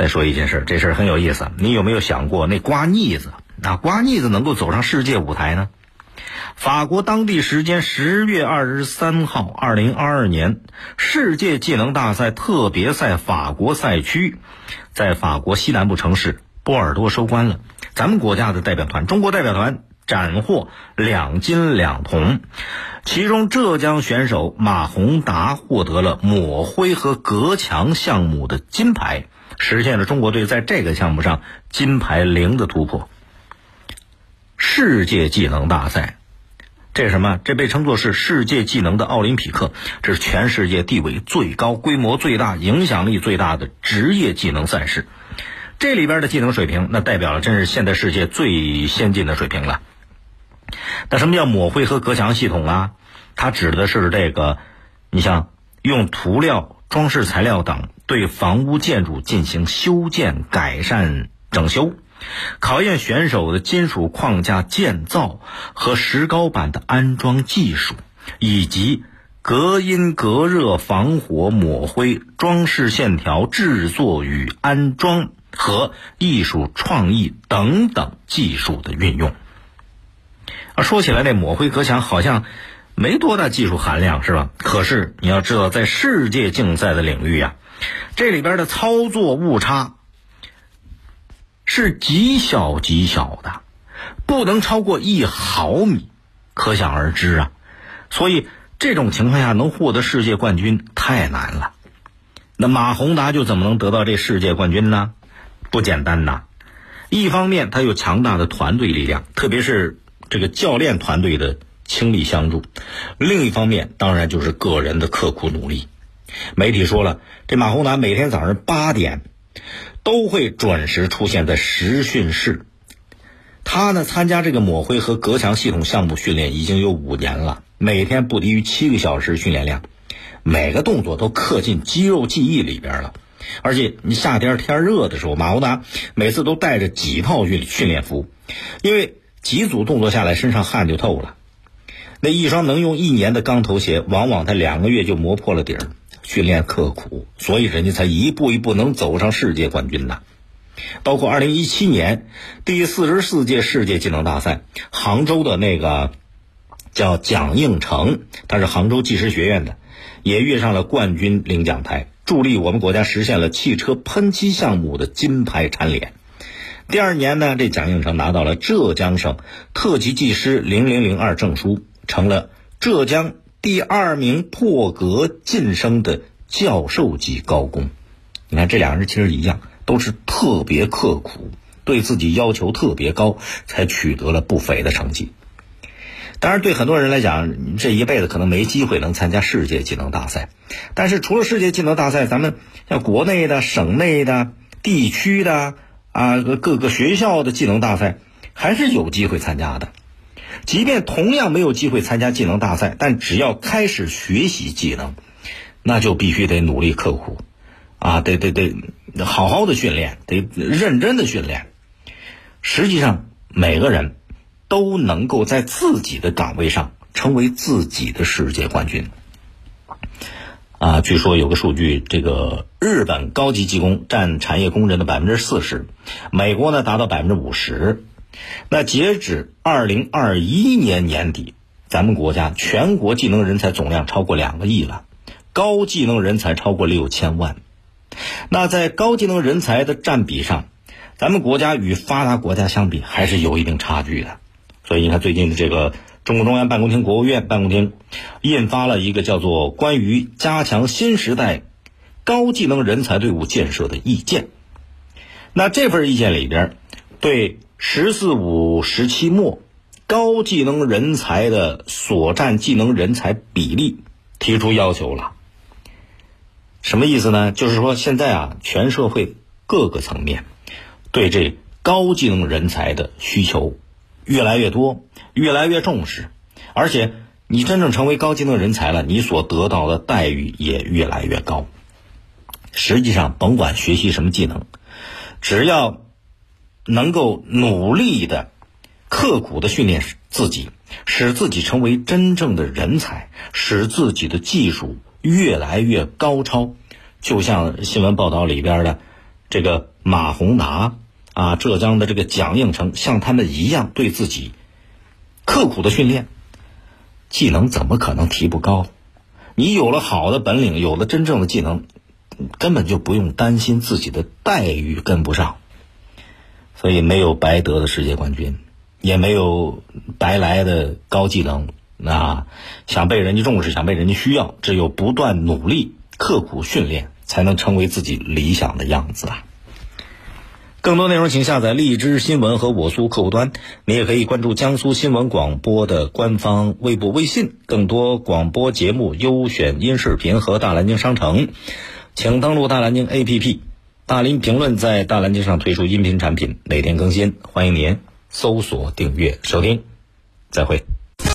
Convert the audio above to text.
再说一件事，这事儿很有意思。你有没有想过，那刮腻子啊，刮腻子能够走上世界舞台呢？法国当地时间十月二十三号，二零二二年世界技能大赛特别赛法国赛区，在法国西南部城市波尔多收官了。咱们国家的代表团，中国代表团斩获两金两铜，其中浙江选手马宏达获得了抹灰和隔墙项目的金牌，实现了中国队在这个项目上金牌零的突破。世界技能大赛。这是什么？这被称作是世界技能的奥林匹克，这是全世界地位最高、规模最大、影响力最大的职业技能赛事。这里边的技能水平，那代表了真是现代世界最先进的水平了。那什么叫抹灰和隔墙系统啊？它指的是这个，你像用涂料、装饰材料等对房屋建筑进行修建、改善、整修。考验选手的金属框架建造和石膏板的安装技术，以及隔音、隔热、防火、抹灰、装饰线条制作与安装和艺术创意等等技术的运用。啊，说起来，那抹灰隔墙好像没多大技术含量，是吧？可是你要知道，在世界竞赛的领域呀，这里边的操作误差。是极小极小的，不能超过一毫米，可想而知啊。所以这种情况下能获得世界冠军太难了。那马宏达就怎么能得到这世界冠军呢？不简单呐。一方面他有强大的团队力量，特别是这个教练团队的倾力相助；另一方面当然就是个人的刻苦努力。媒体说了，这马宏达每天早上八点。都会准时出现在实训室。他呢，参加这个抹灰和隔墙系统项目训练已经有五年了，每天不低于七个小时训练量，每个动作都刻进肌肉记忆里边了。而且你夏天天热的时候，马宏达每次都带着几套训训练服，因为几组动作下来，身上汗就透了。那一双能用一年的钢头鞋，往往他两个月就磨破了底儿。训练刻苦，所以人家才一步一步能走上世界冠军呐。包括二零一七年第四十四届世界技能大赛，杭州的那个叫蒋应成，他是杭州技师学院的，也跃上了冠军领奖台，助力我们国家实现了汽车喷漆项目的金牌蝉联。第二年呢，这蒋应成拿到了浙江省特级技师零零零二证书，成了浙江。第二名破格晋升的教授级高工，你看这两人其实一样，都是特别刻苦，对自己要求特别高，才取得了不菲的成绩。当然，对很多人来讲，这一辈子可能没机会能参加世界技能大赛。但是，除了世界技能大赛，咱们像国内的、省内的、地区的啊，各个学校的技能大赛，还是有机会参加的。即便同样没有机会参加技能大赛，但只要开始学习技能，那就必须得努力刻苦，啊，得得得，好好的训练，得认真的训练。实际上，每个人都能够在自己的岗位上成为自己的世界冠军。啊，据说有个数据，这个日本高级技工占产业工人的百分之四十，美国呢达到百分之五十。那截止二零二一年年底，咱们国家全国技能人才总量超过两个亿了，高技能人才超过六千万。那在高技能人才的占比上，咱们国家与发达国家相比还是有一定差距的。所以你看，最近的这个中共中央办公厅、国务院办公厅印发了一个叫做《关于加强新时代高技能人才队伍建设的意见》。那这份意见里边，对。“十四五”时期末，高技能人才的所占技能人才比例提出要求了。什么意思呢？就是说，现在啊，全社会各个层面对这高技能人才的需求越来越多，越来越重视。而且，你真正成为高技能人才了，你所得到的待遇也越来越高。实际上，甭管学习什么技能，只要。能够努力的、刻苦的训练自己，使自己成为真正的人才，使自己的技术越来越高超。就像新闻报道里边的这个马宏达啊，浙江的这个蒋应成，像他们一样对自己刻苦的训练，技能怎么可能提不高？你有了好的本领，有了真正的技能，根本就不用担心自己的待遇跟不上。所以没有白得的世界冠军，也没有白来的高技能。那想被人家重视，想被人家需要，只有不断努力、刻苦训练，才能成为自己理想的样子啊！更多内容，请下载荔枝新闻和我苏客户端。你也可以关注江苏新闻广播的官方微博、微信，更多广播节目优选音视频和大蓝鲸商城，请登录大蓝鲸 APP。大林评论在大蓝鲸上推出音频产品，每天更新，欢迎您搜索订阅收听。再会。